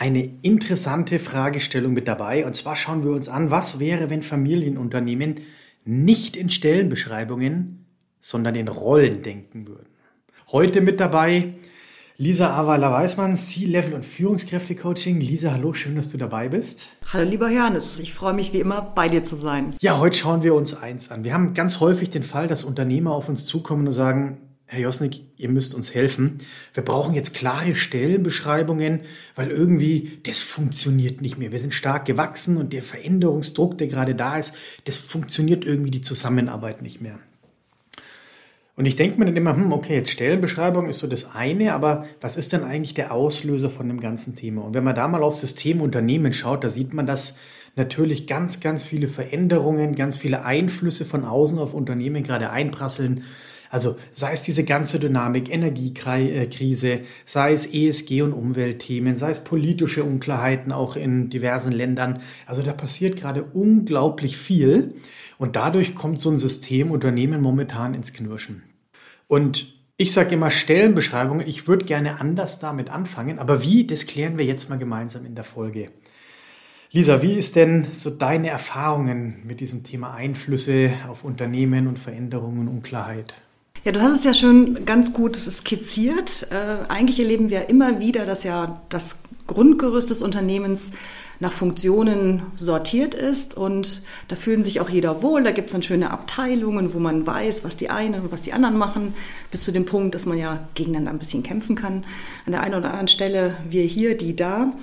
eine interessante Fragestellung mit dabei. Und zwar schauen wir uns an, was wäre, wenn Familienunternehmen nicht in Stellenbeschreibungen, sondern in Rollen denken würden. Heute mit dabei Lisa Aweiler-Weißmann, C-Level und Führungskräfte-Coaching. Lisa, hallo, schön, dass du dabei bist. Hallo, lieber Johannes. Ich freue mich wie immer, bei dir zu sein. Ja, heute schauen wir uns eins an. Wir haben ganz häufig den Fall, dass Unternehmer auf uns zukommen und sagen, Herr Josnik, ihr müsst uns helfen. Wir brauchen jetzt klare Stellenbeschreibungen, weil irgendwie das funktioniert nicht mehr. Wir sind stark gewachsen und der Veränderungsdruck, der gerade da ist, das funktioniert irgendwie die Zusammenarbeit nicht mehr. Und ich denke mir dann immer, hm, okay, jetzt Stellenbeschreibung ist so das eine, aber was ist denn eigentlich der Auslöser von dem ganzen Thema? Und wenn man da mal aufs System Unternehmen schaut, da sieht man, dass natürlich ganz, ganz viele Veränderungen, ganz viele Einflüsse von außen auf Unternehmen gerade einprasseln. Also sei es diese ganze Dynamik, Energiekrise, sei es ESG und Umweltthemen, sei es politische Unklarheiten auch in diversen Ländern. Also da passiert gerade unglaublich viel und dadurch kommt so ein System Unternehmen momentan ins Knirschen. Und ich sage immer Stellenbeschreibungen, ich würde gerne anders damit anfangen, aber wie, das klären wir jetzt mal gemeinsam in der Folge. Lisa, wie ist denn so deine Erfahrungen mit diesem Thema Einflüsse auf Unternehmen und Veränderungen und Unklarheit? Ja, du hast es ja schon ganz gut skizziert. Äh, eigentlich erleben wir immer wieder, dass ja das Grundgerüst des Unternehmens nach Funktionen sortiert ist und da fühlen sich auch jeder wohl. Da gibt es dann schöne Abteilungen, wo man weiß, was die einen und was die anderen machen, bis zu dem Punkt, dass man ja gegeneinander ein bisschen kämpfen kann. An der einen oder anderen Stelle wir hier, die da.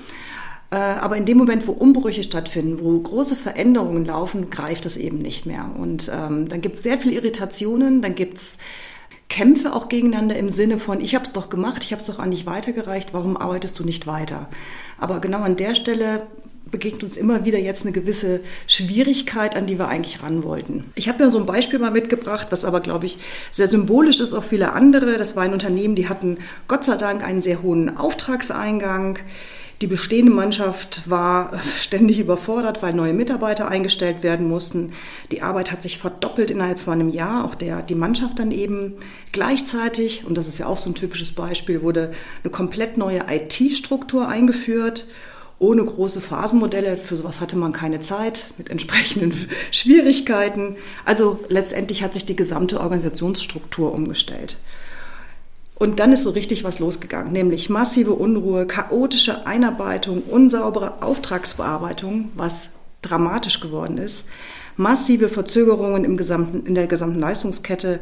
Äh, aber in dem Moment, wo Umbrüche stattfinden, wo große Veränderungen laufen, greift das eben nicht mehr. Und ähm, dann gibt es sehr viele Irritationen, dann gibt es Kämpfe auch gegeneinander im Sinne von, ich habe es doch gemacht, ich habe es doch an dich weitergereicht, warum arbeitest du nicht weiter? Aber genau an der Stelle begegnet uns immer wieder jetzt eine gewisse Schwierigkeit, an die wir eigentlich ran wollten. Ich habe ja so ein Beispiel mal mitgebracht, was aber, glaube ich, sehr symbolisch ist auf viele andere. Das war ein Unternehmen, die hatten Gott sei Dank einen sehr hohen Auftragseingang. Die bestehende Mannschaft war ständig überfordert, weil neue Mitarbeiter eingestellt werden mussten. Die Arbeit hat sich verdoppelt innerhalb von einem Jahr. Auch der, die Mannschaft dann eben gleichzeitig, und das ist ja auch so ein typisches Beispiel, wurde eine komplett neue IT-Struktur eingeführt ohne große Phasenmodelle. Für sowas hatte man keine Zeit mit entsprechenden Schwierigkeiten. Also letztendlich hat sich die gesamte Organisationsstruktur umgestellt. Und dann ist so richtig was losgegangen, nämlich massive Unruhe, chaotische Einarbeitung, unsaubere Auftragsbearbeitung, was dramatisch geworden ist, massive Verzögerungen im gesamten, in der gesamten Leistungskette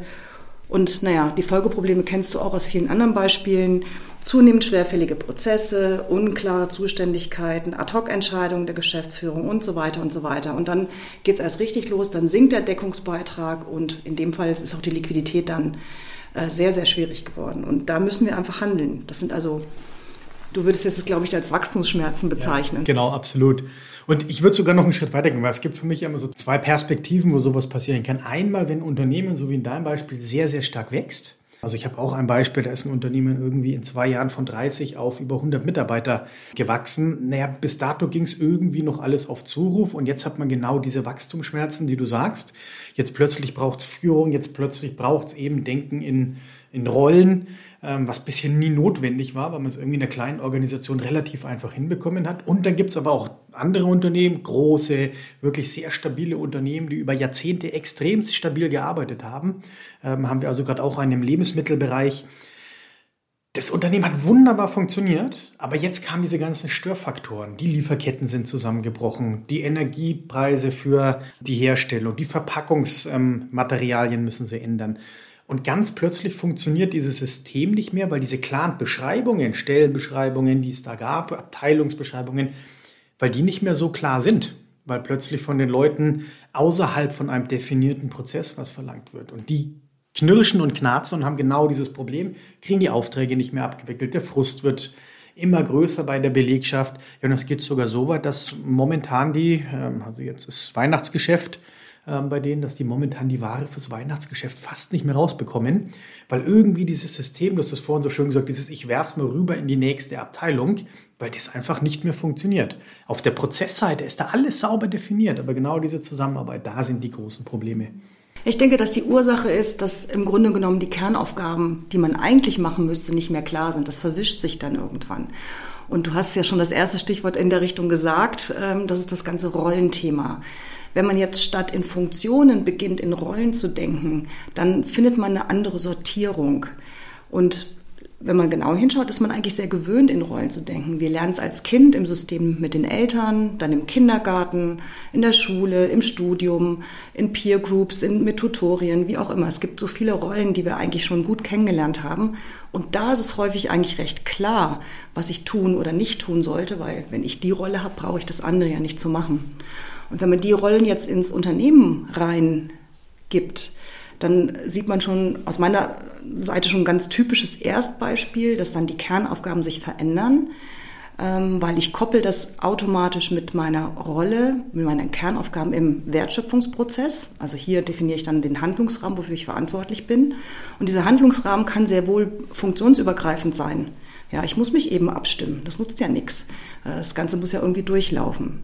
und naja, die Folgeprobleme kennst du auch aus vielen anderen Beispielen. Zunehmend schwerfällige Prozesse, unklare Zuständigkeiten, Ad-hoc-Entscheidungen der Geschäftsführung und so weiter und so weiter. Und dann geht es erst richtig los, dann sinkt der Deckungsbeitrag und in dem Fall ist auch die Liquidität dann äh, sehr, sehr schwierig geworden. Und da müssen wir einfach handeln. Das sind also, du würdest jetzt, glaube ich, als Wachstumsschmerzen bezeichnen. Ja, genau, absolut. Und ich würde sogar noch einen Schritt weiter gehen, weil es gibt für mich immer so zwei Perspektiven, wo sowas passieren kann. Einmal, wenn ein Unternehmen, so wie in deinem Beispiel, sehr, sehr stark wächst. Also ich habe auch ein Beispiel, da ist ein Unternehmen irgendwie in zwei Jahren von 30 auf über 100 Mitarbeiter gewachsen. Naja, bis dato ging es irgendwie noch alles auf Zuruf und jetzt hat man genau diese Wachstumsschmerzen, die du sagst. Jetzt plötzlich braucht es Führung, jetzt plötzlich braucht es eben Denken in, in Rollen. Ähm, was bisher nie notwendig war, weil man es irgendwie in einer kleinen Organisation relativ einfach hinbekommen hat. Und dann gibt es aber auch andere Unternehmen, große, wirklich sehr stabile Unternehmen, die über Jahrzehnte extrem stabil gearbeitet haben. Ähm, haben wir also gerade auch einen im Lebensmittelbereich. Das Unternehmen hat wunderbar funktioniert, aber jetzt kamen diese ganzen Störfaktoren. Die Lieferketten sind zusammengebrochen, die Energiepreise für die Herstellung, die Verpackungsmaterialien müssen sie ändern. Und ganz plötzlich funktioniert dieses System nicht mehr, weil diese klaren Beschreibungen, Stellenbeschreibungen, die es da gab, Abteilungsbeschreibungen, weil die nicht mehr so klar sind, weil plötzlich von den Leuten außerhalb von einem definierten Prozess was verlangt wird. Und die knirschen und knarzen und haben genau dieses Problem, kriegen die Aufträge nicht mehr abgewickelt, der Frust wird immer größer bei der Belegschaft. Ja, und es geht sogar so weit, dass momentan die, ähm, also jetzt ist Weihnachtsgeschäft, bei denen, dass die momentan die Ware fürs Weihnachtsgeschäft fast nicht mehr rausbekommen, weil irgendwie dieses System, das vorhin so schön gesagt, dieses ich werf's mal rüber in die nächste Abteilung, weil das einfach nicht mehr funktioniert. Auf der Prozessseite ist da alles sauber definiert, aber genau diese Zusammenarbeit, da sind die großen Probleme. Ich denke, dass die Ursache ist, dass im Grunde genommen die Kernaufgaben, die man eigentlich machen müsste, nicht mehr klar sind. Das verwischt sich dann irgendwann. Und du hast ja schon das erste Stichwort in der Richtung gesagt, ähm, das ist das ganze Rollenthema. Wenn man jetzt statt in Funktionen beginnt, in Rollen zu denken, dann findet man eine andere Sortierung. Und wenn man genau hinschaut, ist man eigentlich sehr gewöhnt, in Rollen zu denken. Wir lernen es als Kind im System mit den Eltern, dann im Kindergarten, in der Schule, im Studium, in Peer Groups, in, mit Tutorien, wie auch immer. Es gibt so viele Rollen, die wir eigentlich schon gut kennengelernt haben. Und da ist es häufig eigentlich recht klar, was ich tun oder nicht tun sollte, weil wenn ich die Rolle habe, brauche ich das andere ja nicht zu machen. Und wenn man die Rollen jetzt ins Unternehmen rein gibt, dann sieht man schon aus meiner Seite schon ein ganz typisches Erstbeispiel, dass dann die Kernaufgaben sich verändern, ähm, weil ich koppel das automatisch mit meiner Rolle, mit meinen Kernaufgaben im Wertschöpfungsprozess. Also hier definiere ich dann den Handlungsrahmen, wofür ich verantwortlich bin. Und dieser Handlungsrahmen kann sehr wohl funktionsübergreifend sein. Ja, ich muss mich eben abstimmen. Das nutzt ja nichts. Äh, das Ganze muss ja irgendwie durchlaufen.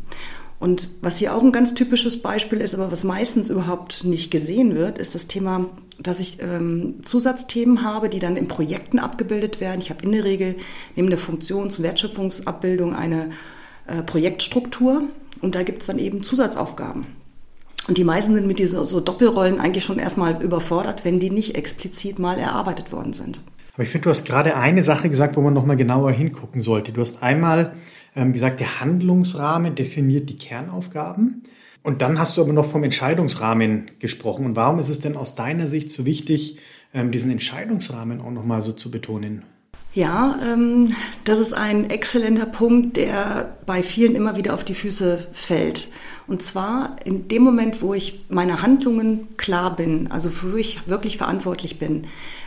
Und was hier auch ein ganz typisches Beispiel ist, aber was meistens überhaupt nicht gesehen wird, ist das Thema, dass ich ähm, Zusatzthemen habe, die dann in Projekten abgebildet werden. Ich habe in der Regel neben der Funktions- Wertschöpfungsabbildung eine äh, Projektstruktur und da gibt es dann eben Zusatzaufgaben. Und die meisten sind mit diesen so Doppelrollen eigentlich schon erstmal überfordert, wenn die nicht explizit mal erarbeitet worden sind. Aber ich finde, du hast gerade eine Sache gesagt, wo man nochmal genauer hingucken sollte. Du hast einmal ähm, gesagt, der Handlungsrahmen definiert die Kernaufgaben. Und dann hast du aber noch vom Entscheidungsrahmen gesprochen. Und warum ist es denn aus deiner Sicht so wichtig, ähm, diesen Entscheidungsrahmen auch nochmal so zu betonen? Ja, ähm, das ist ein exzellenter Punkt, der bei vielen immer wieder auf die Füße fällt. Und zwar in dem Moment, wo ich meine Handlungen klar bin, also wo ich wirklich verantwortlich bin,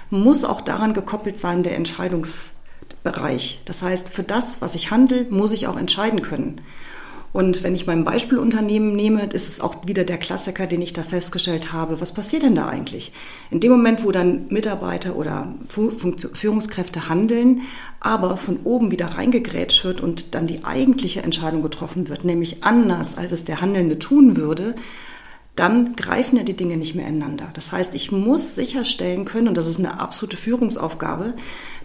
muss auch daran gekoppelt sein der Entscheidungsbereich. Das heißt, für das, was ich handle, muss ich auch entscheiden können. Und wenn ich mein Beispielunternehmen nehme, ist es auch wieder der Klassiker, den ich da festgestellt habe. Was passiert denn da eigentlich? In dem Moment, wo dann Mitarbeiter oder Führungskräfte handeln, aber von oben wieder reingegrätscht wird und dann die eigentliche Entscheidung getroffen wird, nämlich anders, als es der Handelnde tun würde, dann greifen ja die Dinge nicht mehr ineinander. Das heißt, ich muss sicherstellen können, und das ist eine absolute Führungsaufgabe,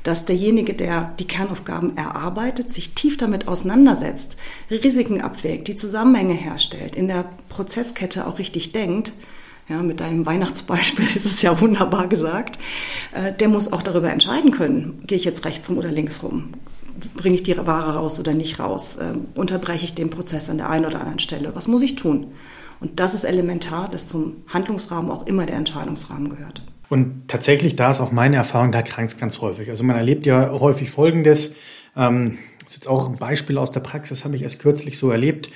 dass derjenige, der die Kernaufgaben erarbeitet, sich tief damit auseinandersetzt, Risiken abwägt, die Zusammenhänge herstellt, in der Prozesskette auch richtig denkt. Ja, mit deinem Weihnachtsbeispiel ist es ja wunderbar gesagt. Äh, der muss auch darüber entscheiden können, gehe ich jetzt rechts rum oder links rum? Bringe ich die Ware raus oder nicht raus? Ähm, unterbreche ich den Prozess an der einen oder anderen Stelle? Was muss ich tun? Und das ist elementar, dass zum Handlungsrahmen auch immer der Entscheidungsrahmen gehört. Und tatsächlich, da ist auch meine Erfahrung, da krankt es ganz häufig. Also man erlebt ja häufig Folgendes. Ähm, das ist jetzt auch ein Beispiel aus der Praxis, habe ich erst kürzlich so erlebt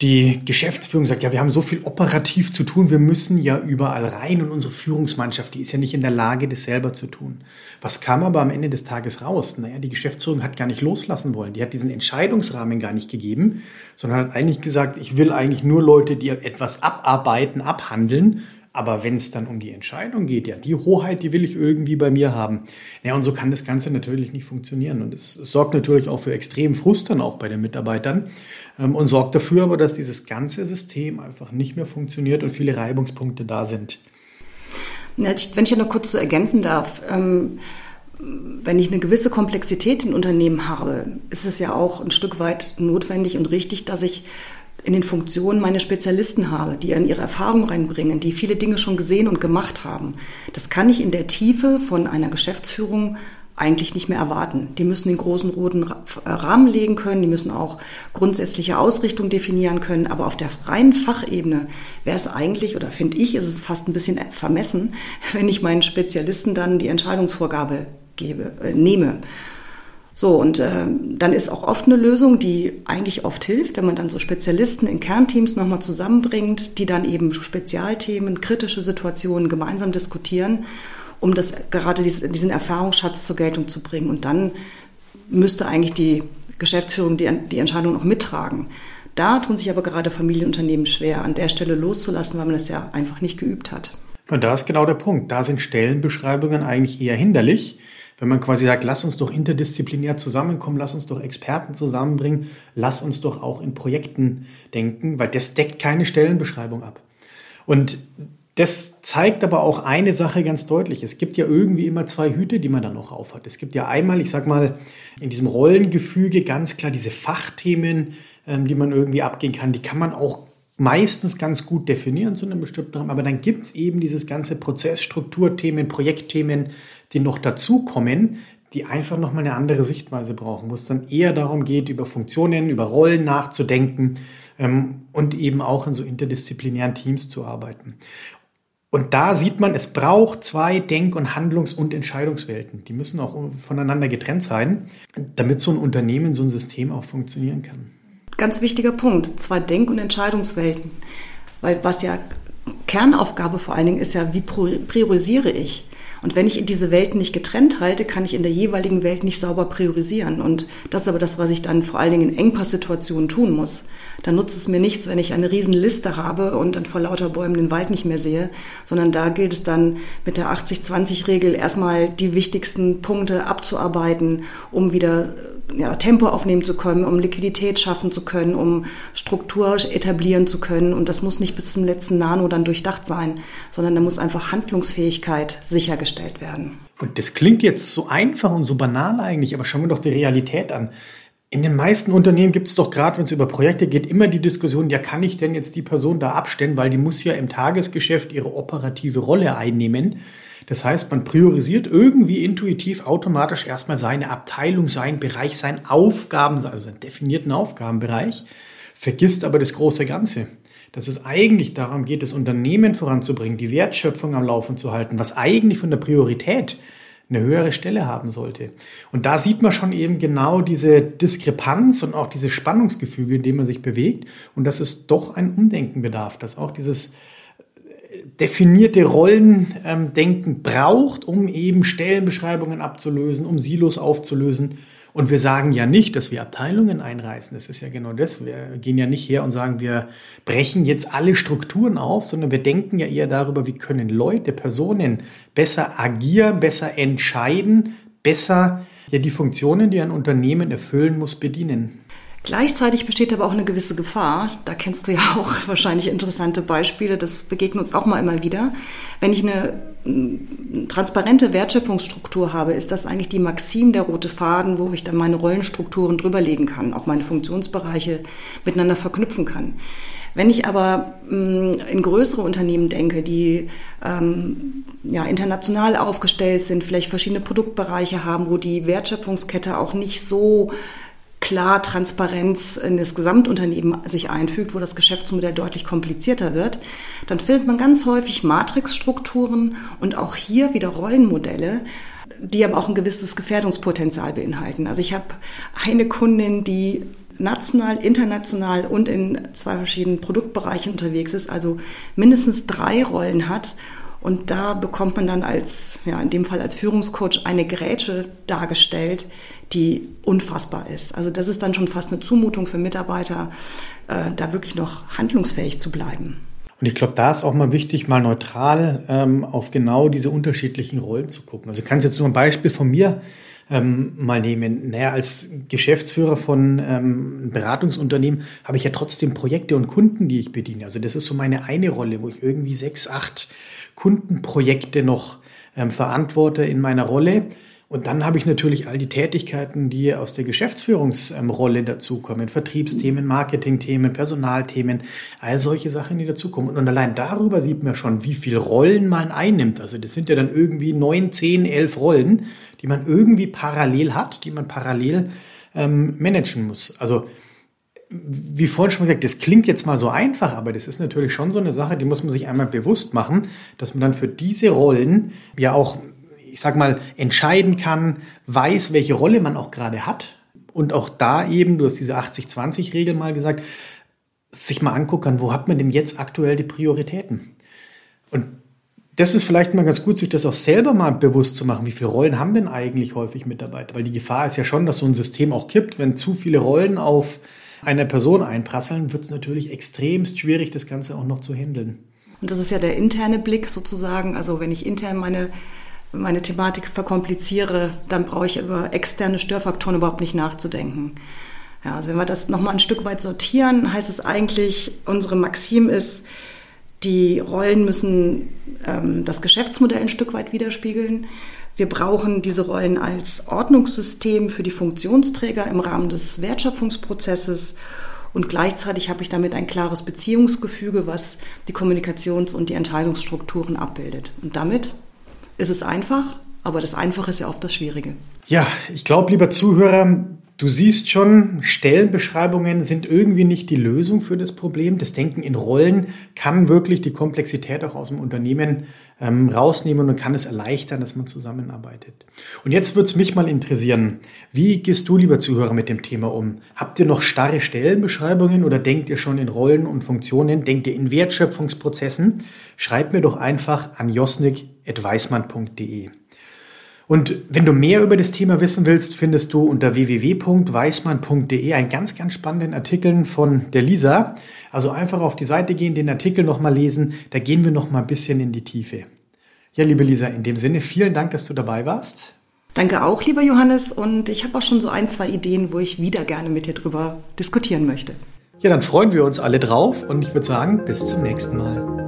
die Geschäftsführung sagt, ja, wir haben so viel operativ zu tun, wir müssen ja überall rein und unsere Führungsmannschaft, die ist ja nicht in der Lage, das selber zu tun. Was kam aber am Ende des Tages raus? Naja, die Geschäftsführung hat gar nicht loslassen wollen. Die hat diesen Entscheidungsrahmen gar nicht gegeben, sondern hat eigentlich gesagt, ich will eigentlich nur Leute, die etwas abarbeiten, abhandeln aber wenn es dann um die Entscheidung geht, ja, die Hoheit, die will ich irgendwie bei mir haben. Ja, und so kann das Ganze natürlich nicht funktionieren. Und es, es sorgt natürlich auch für extremen Frust dann auch bei den Mitarbeitern ähm, und sorgt dafür aber, dass dieses ganze System einfach nicht mehr funktioniert und viele Reibungspunkte da sind. Wenn ich ja noch kurz so ergänzen darf, ähm wenn ich eine gewisse Komplexität in Unternehmen habe, ist es ja auch ein Stück weit notwendig und richtig, dass ich in den Funktionen meine Spezialisten habe, die an ihre Erfahrung reinbringen, die viele Dinge schon gesehen und gemacht haben. Das kann ich in der Tiefe von einer Geschäftsführung eigentlich nicht mehr erwarten. Die müssen den großen roten äh, Rahmen legen können, die müssen auch grundsätzliche Ausrichtung definieren können, aber auf der reinen Fachebene wäre es eigentlich, oder finde ich, ist es fast ein bisschen vermessen, wenn ich meinen Spezialisten dann die Entscheidungsvorgabe gebe, äh, nehme. So, und äh, dann ist auch oft eine Lösung, die eigentlich oft hilft, wenn man dann so Spezialisten in Kernteams nochmal zusammenbringt, die dann eben Spezialthemen, kritische Situationen gemeinsam diskutieren, um das gerade diesen Erfahrungsschatz zur Geltung zu bringen. Und dann müsste eigentlich die Geschäftsführung die, die Entscheidung noch mittragen. Da tun sich aber gerade Familienunternehmen schwer, an der Stelle loszulassen, weil man das ja einfach nicht geübt hat. Und da ist genau der Punkt. Da sind Stellenbeschreibungen eigentlich eher hinderlich. Wenn man quasi sagt, lass uns doch interdisziplinär zusammenkommen, lass uns doch Experten zusammenbringen, lass uns doch auch in Projekten denken, weil das deckt keine Stellenbeschreibung ab. Und das zeigt aber auch eine Sache ganz deutlich. Es gibt ja irgendwie immer zwei Hüte, die man dann noch aufhat. Es gibt ja einmal, ich sag mal, in diesem Rollengefüge ganz klar diese Fachthemen, ähm, die man irgendwie abgehen kann. Die kann man auch meistens ganz gut definieren zu einem bestimmten Rahmen. Aber dann gibt es eben dieses ganze Prozessstrukturthemen, Projektthemen, die noch dazukommen, die einfach nochmal eine andere Sichtweise brauchen, wo es dann eher darum geht, über Funktionen, über Rollen nachzudenken ähm, und eben auch in so interdisziplinären Teams zu arbeiten. Und da sieht man, es braucht zwei Denk- und Handlungs- und Entscheidungswelten. Die müssen auch voneinander getrennt sein, damit so ein Unternehmen, so ein System auch funktionieren kann. Ganz wichtiger Punkt, zwei Denk- und Entscheidungswelten. Weil was ja Kernaufgabe vor allen Dingen ist ja, wie priorisiere ich? Und wenn ich diese Welten nicht getrennt halte, kann ich in der jeweiligen Welt nicht sauber priorisieren. Und das ist aber das, was ich dann vor allen Dingen in Engpasssituationen tun muss. Dann nutzt es mir nichts, wenn ich eine riesen Liste habe und dann vor lauter Bäumen den Wald nicht mehr sehe, sondern da gilt es dann mit der 80-20-Regel erstmal die wichtigsten Punkte abzuarbeiten, um wieder ja, Tempo aufnehmen zu können, um Liquidität schaffen zu können, um Struktur etablieren zu können. Und das muss nicht bis zum letzten Nano dann durchdacht sein, sondern da muss einfach Handlungsfähigkeit sichergestellt werden. Und das klingt jetzt so einfach und so banal eigentlich, aber schauen wir doch die Realität an. In den meisten Unternehmen gibt es doch gerade, wenn es über Projekte geht, immer die Diskussion, ja, kann ich denn jetzt die Person da abstellen, weil die muss ja im Tagesgeschäft ihre operative Rolle einnehmen. Das heißt, man priorisiert irgendwie intuitiv automatisch erstmal seine Abteilung, seinen Bereich, seinen Aufgaben, also seinen definierten Aufgabenbereich, vergisst aber das große Ganze. Dass es eigentlich darum geht, das Unternehmen voranzubringen, die Wertschöpfung am Laufen zu halten, was eigentlich von der Priorität eine höhere Stelle haben sollte. Und da sieht man schon eben genau diese Diskrepanz und auch diese Spannungsgefüge, in dem man sich bewegt und dass es doch ein Umdenken bedarf, dass auch dieses äh, definierte Rollendenken braucht, um eben Stellenbeschreibungen abzulösen, um Silos aufzulösen und wir sagen ja nicht, dass wir Abteilungen einreißen. Das ist ja genau das. Wir gehen ja nicht her und sagen, wir brechen jetzt alle Strukturen auf, sondern wir denken ja eher darüber, wie können Leute, Personen besser agieren, besser entscheiden, besser ja die Funktionen, die ein Unternehmen erfüllen muss, bedienen. Gleichzeitig besteht aber auch eine gewisse Gefahr. Da kennst du ja auch wahrscheinlich interessante Beispiele. Das begegnet uns auch mal immer wieder. Wenn ich eine mm, transparente Wertschöpfungsstruktur habe, ist das eigentlich die Maxim, der rote Faden, wo ich dann meine Rollenstrukturen drüberlegen kann, auch meine Funktionsbereiche miteinander verknüpfen kann. Wenn ich aber mm, in größere Unternehmen denke, die ähm, ja, international aufgestellt sind, vielleicht verschiedene Produktbereiche haben, wo die Wertschöpfungskette auch nicht so klar Transparenz in das Gesamtunternehmen sich einfügt, wo das Geschäftsmodell deutlich komplizierter wird, dann findet man ganz häufig Matrixstrukturen und auch hier wieder Rollenmodelle, die aber auch ein gewisses Gefährdungspotenzial beinhalten. Also ich habe eine Kundin, die national, international und in zwei verschiedenen Produktbereichen unterwegs ist, also mindestens drei Rollen hat und da bekommt man dann als, ja, in dem Fall als Führungscoach eine Grätsche dargestellt, die unfassbar ist. Also das ist dann schon fast eine Zumutung für Mitarbeiter, äh, da wirklich noch handlungsfähig zu bleiben. Und ich glaube, da ist auch mal wichtig, mal neutral ähm, auf genau diese unterschiedlichen Rollen zu gucken. Also ich kann jetzt nur ein Beispiel von mir ähm, mal nehmen. Naja, als Geschäftsführer von ähm, Beratungsunternehmen habe ich ja trotzdem Projekte und Kunden, die ich bediene. Also das ist so meine eine Rolle, wo ich irgendwie sechs, acht Kundenprojekte noch ähm, verantworte in meiner Rolle. Und dann habe ich natürlich all die Tätigkeiten, die aus der Geschäftsführungsrolle dazukommen. Vertriebsthemen, Marketingthemen, Personalthemen, all solche Sachen, die dazukommen. Und allein darüber sieht man schon, wie viel Rollen man einnimmt. Also das sind ja dann irgendwie neun, zehn, elf Rollen, die man irgendwie parallel hat, die man parallel ähm, managen muss. Also wie vorhin schon gesagt, das klingt jetzt mal so einfach, aber das ist natürlich schon so eine Sache, die muss man sich einmal bewusst machen, dass man dann für diese Rollen ja auch ich sag mal, entscheiden kann, weiß, welche Rolle man auch gerade hat. Und auch da eben, du hast diese 80-20-Regel mal gesagt, sich mal angucken kann, wo hat man denn jetzt aktuell die Prioritäten? Und das ist vielleicht mal ganz gut, sich das auch selber mal bewusst zu machen. Wie viele Rollen haben denn eigentlich häufig Mitarbeiter? Weil die Gefahr ist ja schon, dass so ein System auch kippt. Wenn zu viele Rollen auf eine Person einprasseln, wird es natürlich extremst schwierig, das Ganze auch noch zu handeln. Und das ist ja der interne Blick sozusagen. Also wenn ich intern meine, meine Thematik verkompliziere, dann brauche ich über externe Störfaktoren überhaupt nicht nachzudenken. Ja, also wenn wir das nochmal ein Stück weit sortieren, heißt es eigentlich, unsere Maxim ist, die Rollen müssen ähm, das Geschäftsmodell ein Stück weit widerspiegeln. Wir brauchen diese Rollen als Ordnungssystem für die Funktionsträger im Rahmen des Wertschöpfungsprozesses und gleichzeitig habe ich damit ein klares Beziehungsgefüge, was die Kommunikations- und die Entscheidungsstrukturen abbildet. Und damit ist es einfach, aber das Einfache ist ja oft das Schwierige. Ja, ich glaube, lieber Zuhörer, Du siehst schon, Stellenbeschreibungen sind irgendwie nicht die Lösung für das Problem. Das Denken in Rollen kann wirklich die Komplexität auch aus dem Unternehmen ähm, rausnehmen und kann es erleichtern, dass man zusammenarbeitet. Und jetzt würde es mich mal interessieren, wie gehst du, lieber Zuhörer, mit dem Thema um? Habt ihr noch starre Stellenbeschreibungen oder denkt ihr schon in Rollen und Funktionen? Denkt ihr in Wertschöpfungsprozessen? Schreibt mir doch einfach an josnik.weismann.de. Und wenn du mehr über das Thema wissen willst, findest du unter www.weismann.de einen ganz, ganz spannenden Artikel von der Lisa. Also einfach auf die Seite gehen, den Artikel nochmal lesen. Da gehen wir nochmal ein bisschen in die Tiefe. Ja, liebe Lisa, in dem Sinne, vielen Dank, dass du dabei warst. Danke auch, lieber Johannes. Und ich habe auch schon so ein, zwei Ideen, wo ich wieder gerne mit dir drüber diskutieren möchte. Ja, dann freuen wir uns alle drauf und ich würde sagen, bis zum nächsten Mal.